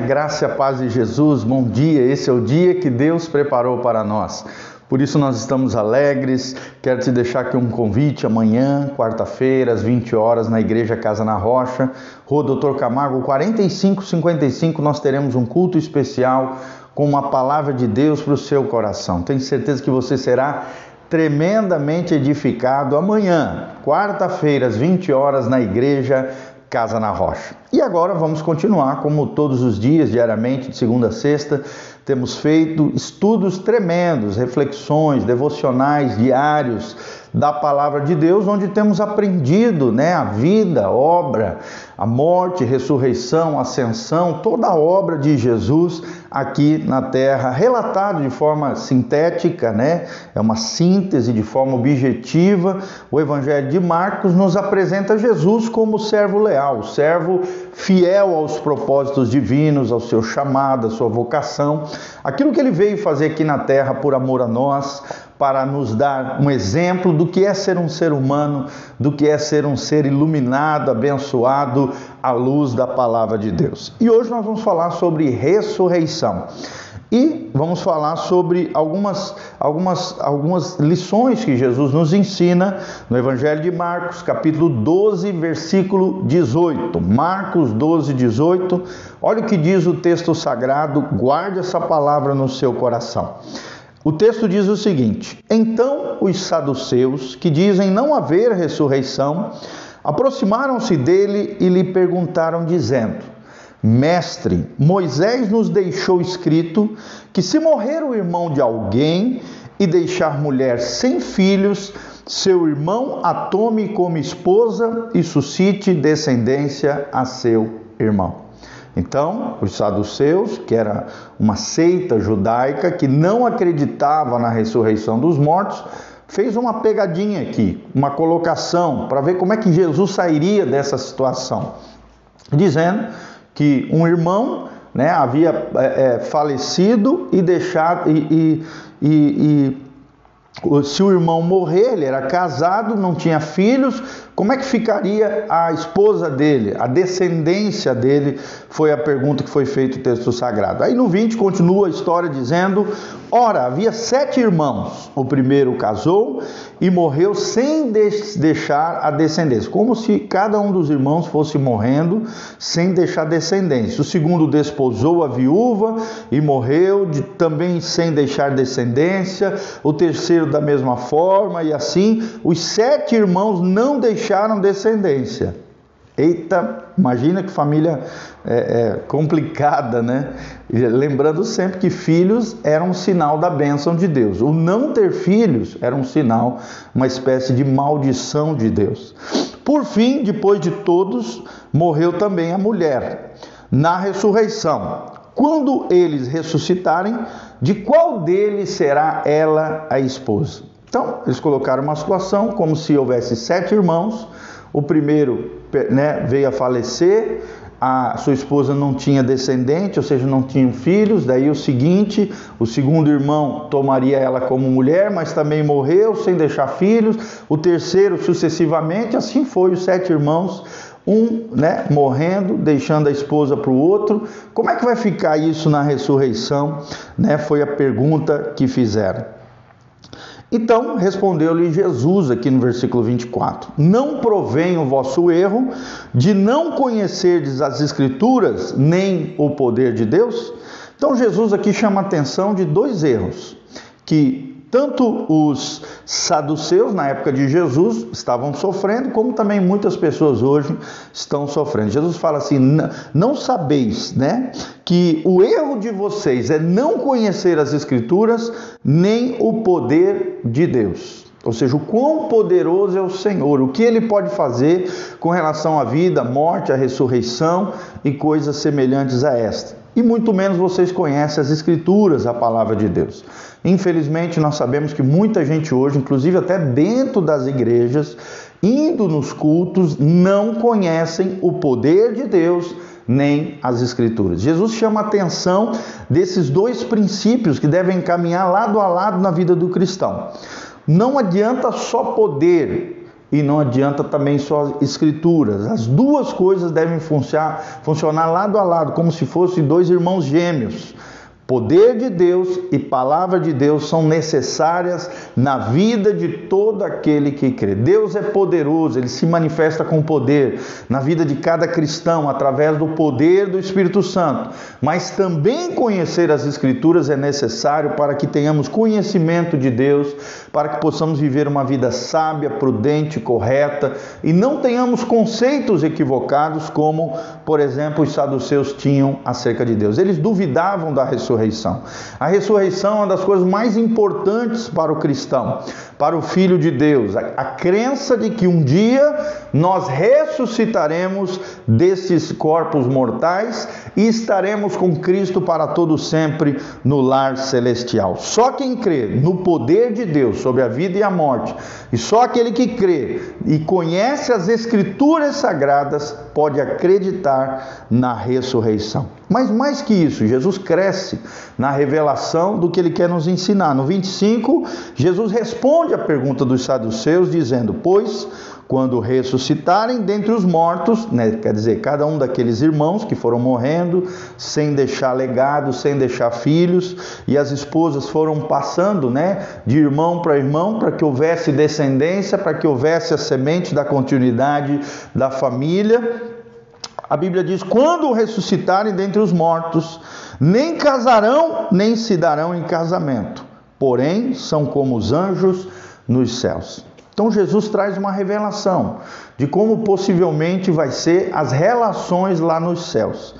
A graça e a paz de Jesus, bom dia. Esse é o dia que Deus preparou para nós. Por isso nós estamos alegres. Quero te deixar aqui um convite amanhã, quarta-feira, às 20 horas, na Igreja Casa na Rocha, Rua Doutor Camargo, 4555, nós teremos um culto especial com uma palavra de Deus para o seu coração. Tenho certeza que você será tremendamente edificado amanhã, quarta-feira, às 20 horas, na Igreja Casa na Rocha. E agora vamos continuar, como todos os dias, diariamente, de segunda a sexta, temos feito estudos tremendos, reflexões, devocionais diários da palavra de Deus, onde temos aprendido né, a vida, a obra, a morte, ressurreição, ascensão, toda a obra de Jesus aqui na terra, relatado de forma sintética, né? É uma síntese de forma objetiva. O Evangelho de Marcos nos apresenta Jesus como servo leal, servo fiel aos propósitos divinos, ao seu chamado, à sua vocação, aquilo que ele veio fazer aqui na terra por amor a nós, para nos dar um exemplo do que é ser um ser humano, do que é ser um ser iluminado, abençoado à luz da palavra de Deus. E hoje nós vamos falar sobre ressurreição. E vamos falar sobre algumas, algumas, algumas lições que Jesus nos ensina no Evangelho de Marcos, capítulo 12, versículo 18. Marcos 12, 18. Olha o que diz o texto sagrado, guarde essa palavra no seu coração. O texto diz o seguinte: Então os saduceus, que dizem não haver ressurreição, aproximaram-se dele e lhe perguntaram, dizendo: Mestre, Moisés nos deixou escrito que se morrer o irmão de alguém e deixar mulher sem filhos, seu irmão a tome como esposa e suscite descendência a seu irmão. Então, os saduceus, que era uma seita judaica que não acreditava na ressurreição dos mortos, fez uma pegadinha aqui, uma colocação para ver como é que Jesus sairia dessa situação, dizendo que um irmão né, havia é, é, falecido e deixado e, e, e, e se o irmão morrer, ele era casado, não tinha filhos, como é que ficaria a esposa dele, a descendência dele? Foi a pergunta que foi feita no texto sagrado. Aí no 20 continua a história dizendo: Ora, havia sete irmãos. O primeiro casou e morreu sem deixar a descendência, como se cada um dos irmãos fosse morrendo sem deixar descendência. O segundo desposou a viúva e morreu de, também sem deixar descendência. O terceiro da mesma forma, e assim os sete irmãos não deixaram deixaram descendência. Eita, imagina que família é, é, complicada, né? Lembrando sempre que filhos eram um sinal da bênção de Deus. O não ter filhos era um sinal, uma espécie de maldição de Deus. Por fim, depois de todos, morreu também a mulher. Na ressurreição, quando eles ressuscitarem, de qual deles será ela a esposa? Então, eles colocaram uma situação como se houvesse sete irmãos. O primeiro né, veio a falecer, a sua esposa não tinha descendente, ou seja, não tinha filhos. Daí o seguinte, o segundo irmão tomaria ela como mulher, mas também morreu sem deixar filhos. O terceiro sucessivamente, assim foi os sete irmãos, um né, morrendo, deixando a esposa para o outro. Como é que vai ficar isso na ressurreição? Né, foi a pergunta que fizeram. Então respondeu-lhe Jesus aqui no versículo 24: Não provém o vosso erro de não conhecerdes as Escrituras nem o poder de Deus? Então Jesus aqui chama a atenção de dois erros que tanto os saduceus na época de Jesus estavam sofrendo, como também muitas pessoas hoje estão sofrendo. Jesus fala assim: não sabeis, né, que o erro de vocês é não conhecer as Escrituras nem o poder de Deus. Ou seja, o quão poderoso é o Senhor, o que ele pode fazer com relação à vida, à morte, à ressurreição e coisas semelhantes a esta. E muito menos vocês conhecem as Escrituras, a palavra de Deus. Infelizmente, nós sabemos que muita gente hoje, inclusive até dentro das igrejas, indo nos cultos, não conhecem o poder de Deus nem as Escrituras. Jesus chama a atenção desses dois princípios que devem caminhar lado a lado na vida do cristão. Não adianta só poder e não adianta também só escrituras. As duas coisas devem funcionar, funcionar lado a lado, como se fossem dois irmãos gêmeos. Poder de Deus e palavra de Deus são necessárias na vida de todo aquele que crê. Deus é poderoso, ele se manifesta com poder na vida de cada cristão através do poder do Espírito Santo. Mas também conhecer as Escrituras é necessário para que tenhamos conhecimento de Deus, para que possamos viver uma vida sábia, prudente, correta e não tenhamos conceitos equivocados, como, por exemplo, os saduceus tinham acerca de Deus. Eles duvidavam da ressurreição. A ressurreição é uma das coisas mais importantes para o cristão, para o filho de Deus. A, a crença de que um dia nós ressuscitaremos desses corpos mortais e estaremos com Cristo para todo sempre no lar celestial. Só quem crê no poder de Deus sobre a vida e a morte, e só aquele que crê e conhece as escrituras sagradas pode acreditar na ressurreição. Mas mais que isso, Jesus cresce na revelação do que ele quer nos ensinar. No 25, Jesus responde à pergunta dos saduceus, dizendo: Pois quando ressuscitarem dentre os mortos, né, quer dizer, cada um daqueles irmãos que foram morrendo, sem deixar legado, sem deixar filhos, e as esposas foram passando né, de irmão para irmão, para que houvesse descendência, para que houvesse a semente da continuidade da família. A Bíblia diz: quando ressuscitarem dentre os mortos, nem casarão, nem se darão em casamento, porém são como os anjos nos céus. Então Jesus traz uma revelação de como possivelmente vai ser as relações lá nos céus.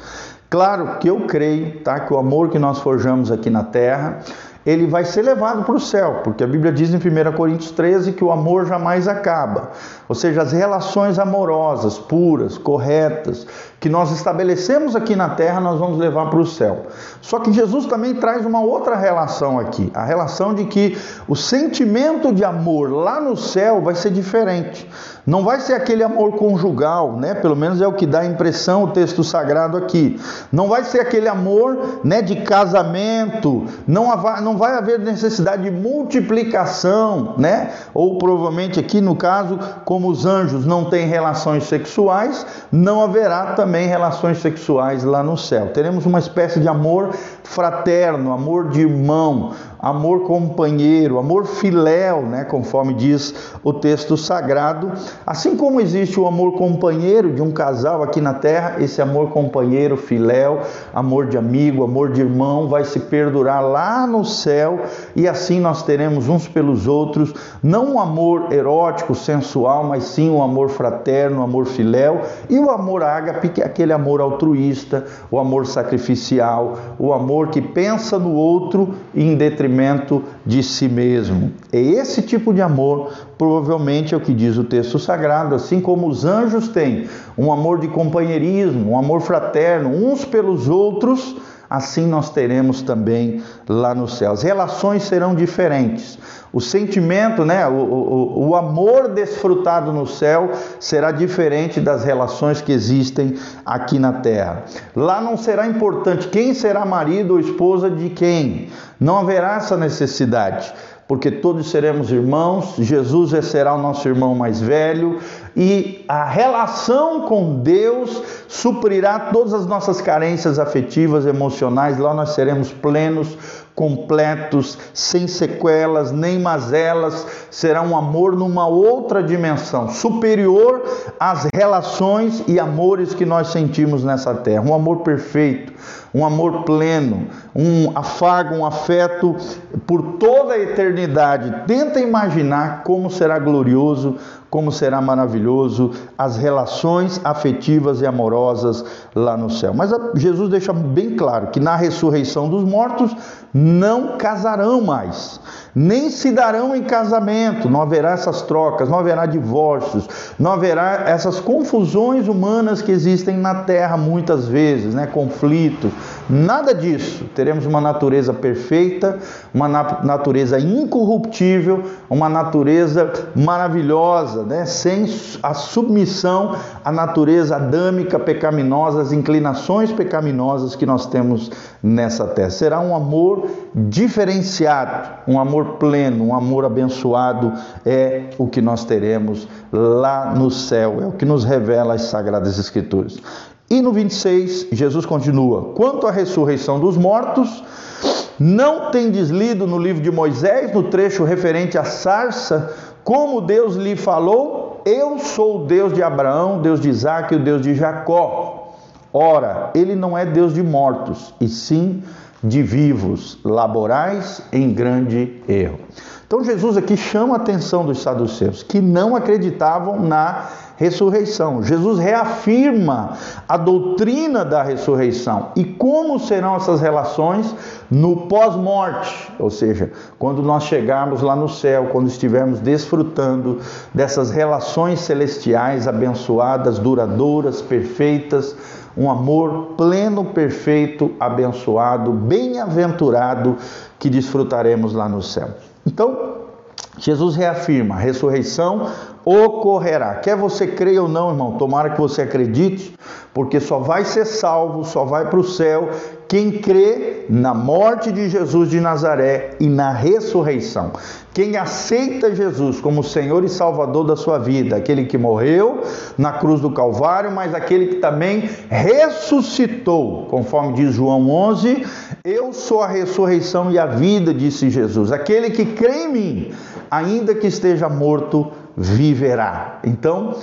Claro que eu creio, tá, que o amor que nós forjamos aqui na terra, ele vai ser levado para o céu, porque a Bíblia diz em 1 Coríntios 13 que o amor jamais acaba. Ou seja, as relações amorosas, puras, corretas, que nós estabelecemos aqui na terra, nós vamos levar para o céu. Só que Jesus também traz uma outra relação aqui, a relação de que o sentimento de amor lá no céu vai ser diferente. Não vai ser aquele amor conjugal, né? Pelo menos é o que dá a impressão o texto sagrado aqui. Não vai ser aquele amor, né, de casamento. Não não vai haver necessidade de multiplicação, né? Ou provavelmente aqui no caso, como os anjos não têm relações sexuais, não haverá também relações sexuais lá no céu. Teremos uma espécie de amor fraterno, amor de irmão, amor companheiro, amor filéu, né, conforme diz o texto sagrado. Assim como existe o amor companheiro de um casal aqui na terra, esse amor companheiro, filéu, amor de amigo, amor de irmão vai se perdurar lá no céu e assim nós teremos uns pelos outros, não um amor erótico, sensual, mas sim um amor fraterno, um amor filéu e o amor ágape, que é aquele amor altruísta, o amor sacrificial, o amor que pensa no outro em detrimento detrimento de si mesmo. É esse tipo de amor, provavelmente é o que diz o texto sagrado, assim como os anjos têm um amor de companheirismo, um amor fraterno, uns pelos outros, assim nós teremos também lá no céu. As relações serão diferentes. O sentimento, né, o, o, o, amor desfrutado no céu será diferente das relações que existem aqui na terra. Lá não será importante quem será marido ou esposa de quem, não haverá essa necessidade porque todos seremos irmãos, Jesus será o nosso irmão mais velho e a relação com Deus suprirá todas as nossas carências afetivas, emocionais, lá nós seremos plenos, completos, sem sequelas, nem mazelas, será um amor numa outra dimensão, superior às relações e amores que nós sentimos nessa terra, um amor perfeito, um amor pleno, um afago, um afeto por toda a eternidade. Tenta imaginar como será glorioso, como será maravilhoso as relações afetivas e amorosas lá no céu. Mas Jesus deixa bem claro que na ressurreição dos mortos não casarão mais, nem se darão em casamento, não haverá essas trocas, não haverá divórcios, não haverá essas confusões humanas que existem na terra muitas vezes, né? conflitos, Nada disso. Teremos uma natureza perfeita, uma natureza incorruptível, uma natureza maravilhosa, né? sem a submissão à natureza adâmica pecaminosa, às inclinações pecaminosas que nós temos nessa terra. Será um amor diferenciado, um amor pleno, um amor abençoado é o que nós teremos lá no céu, é o que nos revela as Sagradas Escrituras. E no 26, Jesus continua: Quanto à ressurreição dos mortos, não tem deslido no livro de Moisés, no trecho referente à sarça, como Deus lhe falou: Eu sou o Deus de Abraão, Deus de Isaac e o Deus de Jacó. Ora, ele não é Deus de mortos, e sim de vivos, laborais em grande erro. Então Jesus aqui chama a atenção dos saduceus que não acreditavam na ressurreição. Jesus reafirma a doutrina da ressurreição e como serão essas relações no pós-morte, ou seja, quando nós chegarmos lá no céu, quando estivermos desfrutando dessas relações celestiais abençoadas, duradouras, perfeitas, um amor pleno, perfeito, abençoado, bem-aventurado que desfrutaremos lá no céu. Então, Jesus reafirma: a ressurreição ocorrerá. Quer você creia ou não, irmão, tomara que você acredite, porque só vai ser salvo, só vai para o céu quem crê na morte de Jesus de Nazaré e na ressurreição. Quem aceita Jesus como Senhor e Salvador da sua vida, aquele que morreu na cruz do Calvário, mas aquele que também ressuscitou, conforme diz João 11, eu sou a ressurreição e a vida, disse Jesus. Aquele que crê em mim, ainda que esteja morto, viverá. Então,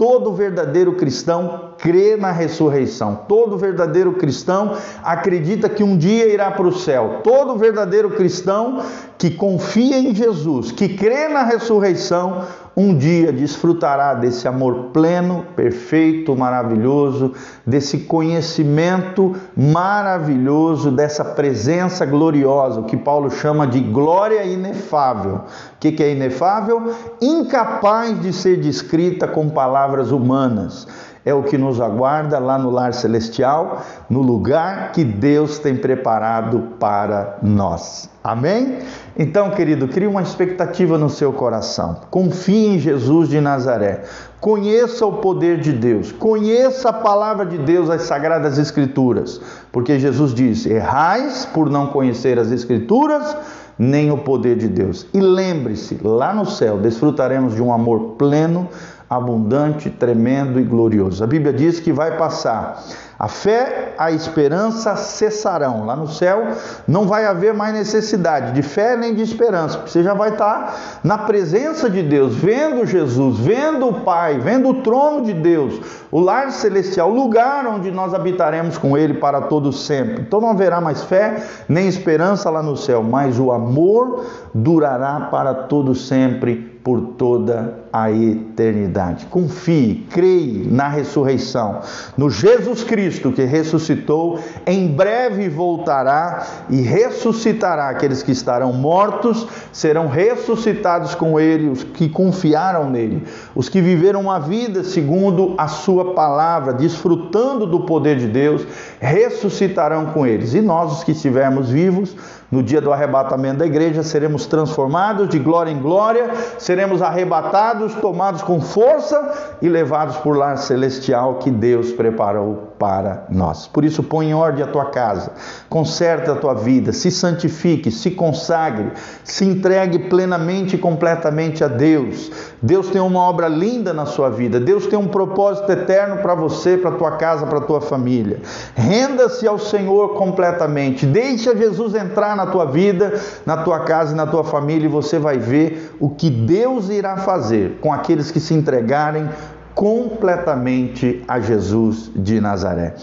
todo verdadeiro cristão crê na ressurreição. Todo verdadeiro cristão acredita que um dia irá para o céu. Todo verdadeiro cristão que confia em Jesus, que crê na ressurreição, um dia desfrutará desse amor pleno, perfeito, maravilhoso, desse conhecimento maravilhoso, dessa presença gloriosa, o que Paulo chama de glória inefável. O que é inefável? Incapaz de ser descrita com palavras humanas é o que nos aguarda lá no lar celestial, no lugar que Deus tem preparado para nós. Amém? Então, querido, crie uma expectativa no seu coração. Confie em Jesus de Nazaré. Conheça o poder de Deus. Conheça a palavra de Deus, as sagradas escrituras. Porque Jesus disse: "Errais por não conhecer as escrituras, nem o poder de Deus". E lembre-se, lá no céu desfrutaremos de um amor pleno, abundante, tremendo e glorioso. A Bíblia diz que vai passar. A fé, a esperança cessarão. Lá no céu não vai haver mais necessidade de fé nem de esperança, porque você já vai estar na presença de Deus, vendo Jesus, vendo o Pai, vendo o trono de Deus, o lar celestial, o lugar onde nós habitaremos com Ele para todo sempre. Então não haverá mais fé nem esperança lá no céu, mas o amor durará para todo sempre por toda a eternidade. Confie, creia na ressurreição, no Jesus Cristo que ressuscitou, em breve voltará e ressuscitará aqueles que estarão mortos, serão ressuscitados com ele, os que confiaram nele, os que viveram uma vida segundo a sua palavra, desfrutando do poder de Deus, ressuscitarão com eles. E nós, os que estivermos vivos, no dia do arrebatamento da igreja, seremos transformados de glória em glória, seremos arrebatados, tomados com força e levados por lar celestial que Deus preparou para nós. Por isso, põe em ordem a tua casa, conserta a tua vida, se santifique, se consagre, se entregue plenamente e completamente a Deus. Deus tem uma obra linda na sua vida, Deus tem um propósito eterno para você, para tua casa, para tua família. Renda-se ao Senhor completamente, deixa Jesus entrar na tua vida, na tua casa e na tua família e você vai ver o que Deus irá fazer com aqueles que se entregarem completamente a Jesus de Nazaré.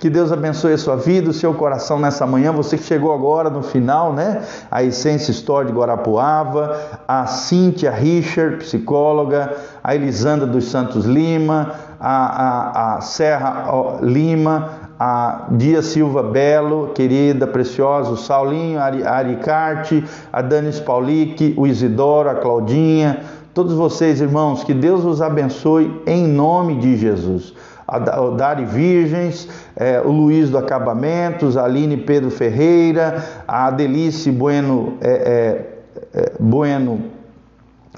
Que Deus abençoe a sua vida, o seu coração nessa manhã. Você que chegou agora no final, né? A Essência Store de Guarapuava, a Cíntia Richard, psicóloga, a Elisandra dos Santos Lima, a, a, a Serra Lima, a Dia Silva Belo, querida, preciosa, o Saulinho, a Aricarte, a Danis Paulique, o Isidoro, a Claudinha, todos vocês, irmãos, que Deus os abençoe em nome de Jesus. o Dari Virgens, é, o Luiz do Acabamentos, a Aline Pedro Ferreira, a Adelice Bueno, é, é, é bueno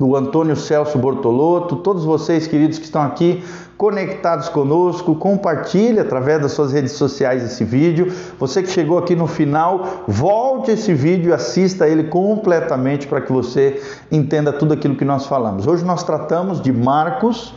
o Antônio Celso Bortolotto, todos vocês queridos que estão aqui conectados conosco, compartilhe através das suas redes sociais esse vídeo. Você que chegou aqui no final, volte esse vídeo e assista ele completamente para que você entenda tudo aquilo que nós falamos. Hoje nós tratamos de Marcos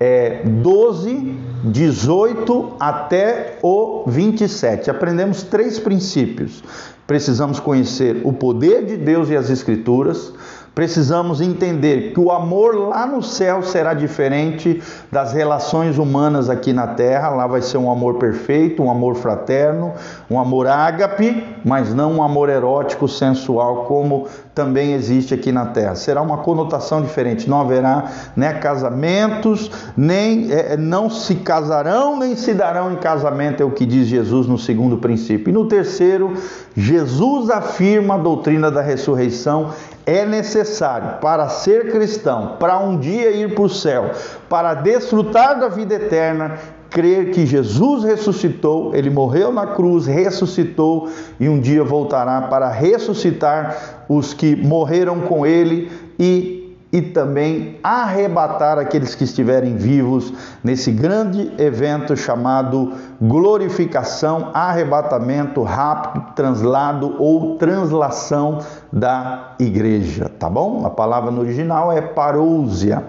é, 12, 18 até o 27. Aprendemos três princípios. Precisamos conhecer o poder de Deus e as Escrituras Precisamos entender que o amor lá no céu será diferente das relações humanas aqui na terra. Lá vai ser um amor perfeito, um amor fraterno, um amor ágape, mas não um amor erótico, sensual, como também existe aqui na terra. Será uma conotação diferente. Não haverá né, casamentos, nem é, não se casarão, nem se darão em casamento, é o que diz Jesus no segundo princípio. E no terceiro, Jesus afirma a doutrina da ressurreição é necessário para ser cristão, para um dia ir para o céu, para desfrutar da vida eterna, crer que Jesus ressuscitou, ele morreu na cruz, ressuscitou e um dia voltará para ressuscitar os que morreram com ele e e também arrebatar aqueles que estiverem vivos nesse grande evento chamado glorificação, arrebatamento rápido, translado ou translação da igreja, tá bom? A palavra no original é parousia,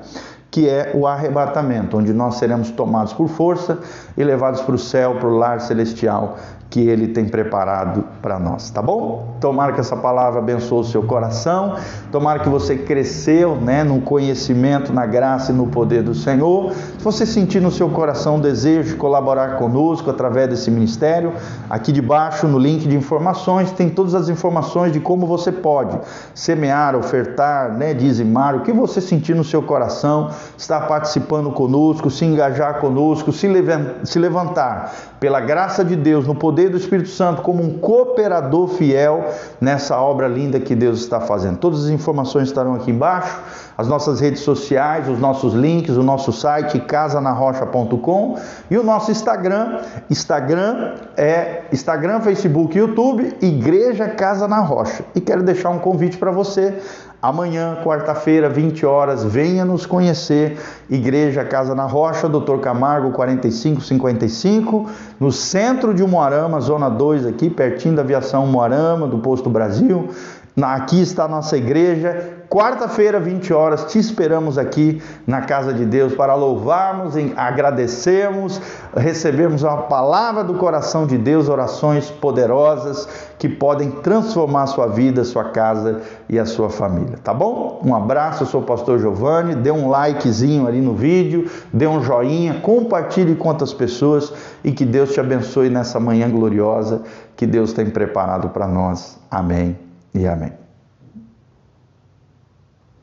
que é o arrebatamento, onde nós seremos tomados por força e levados para o céu, para o lar celestial que Ele tem preparado para nós, tá bom? Tomara que essa palavra abençoe o seu coração, tomara que você cresceu né, no conhecimento, na graça e no poder do Senhor. Se você sentir no seu coração o desejo de colaborar conosco através desse ministério, aqui debaixo no link de informações tem todas as informações de como você pode semear, ofertar, né, dizimar, o que você sentir no seu coração, estar participando conosco, se engajar conosco, se levantar pela graça de Deus, no poder do Espírito Santo, como um cooperador fiel nessa obra linda que Deus está fazendo. Todas as informações estarão aqui embaixo, as nossas redes sociais, os nossos links, o nosso site casanarrocha.com e o nosso Instagram, Instagram é Instagram, Facebook, YouTube, Igreja Casa na Rocha. E quero deixar um convite para você Amanhã, quarta-feira, 20 horas, venha nos conhecer. Igreja Casa na Rocha, Doutor Camargo 4555, no centro de Moarama, zona 2 aqui, pertinho da aviação Moarama, do Posto Brasil. Aqui está a nossa igreja. Quarta-feira, 20 horas, te esperamos aqui na casa de Deus para louvarmos, agradecermos, recebermos a palavra do coração de Deus, orações poderosas que podem transformar a sua vida, a sua casa e a sua família, tá bom? Um abraço, eu sou o pastor Giovanni, dê um likezinho ali no vídeo, dê um joinha, compartilhe com outras pessoas e que Deus te abençoe nessa manhã gloriosa que Deus tem preparado para nós. Amém e amém.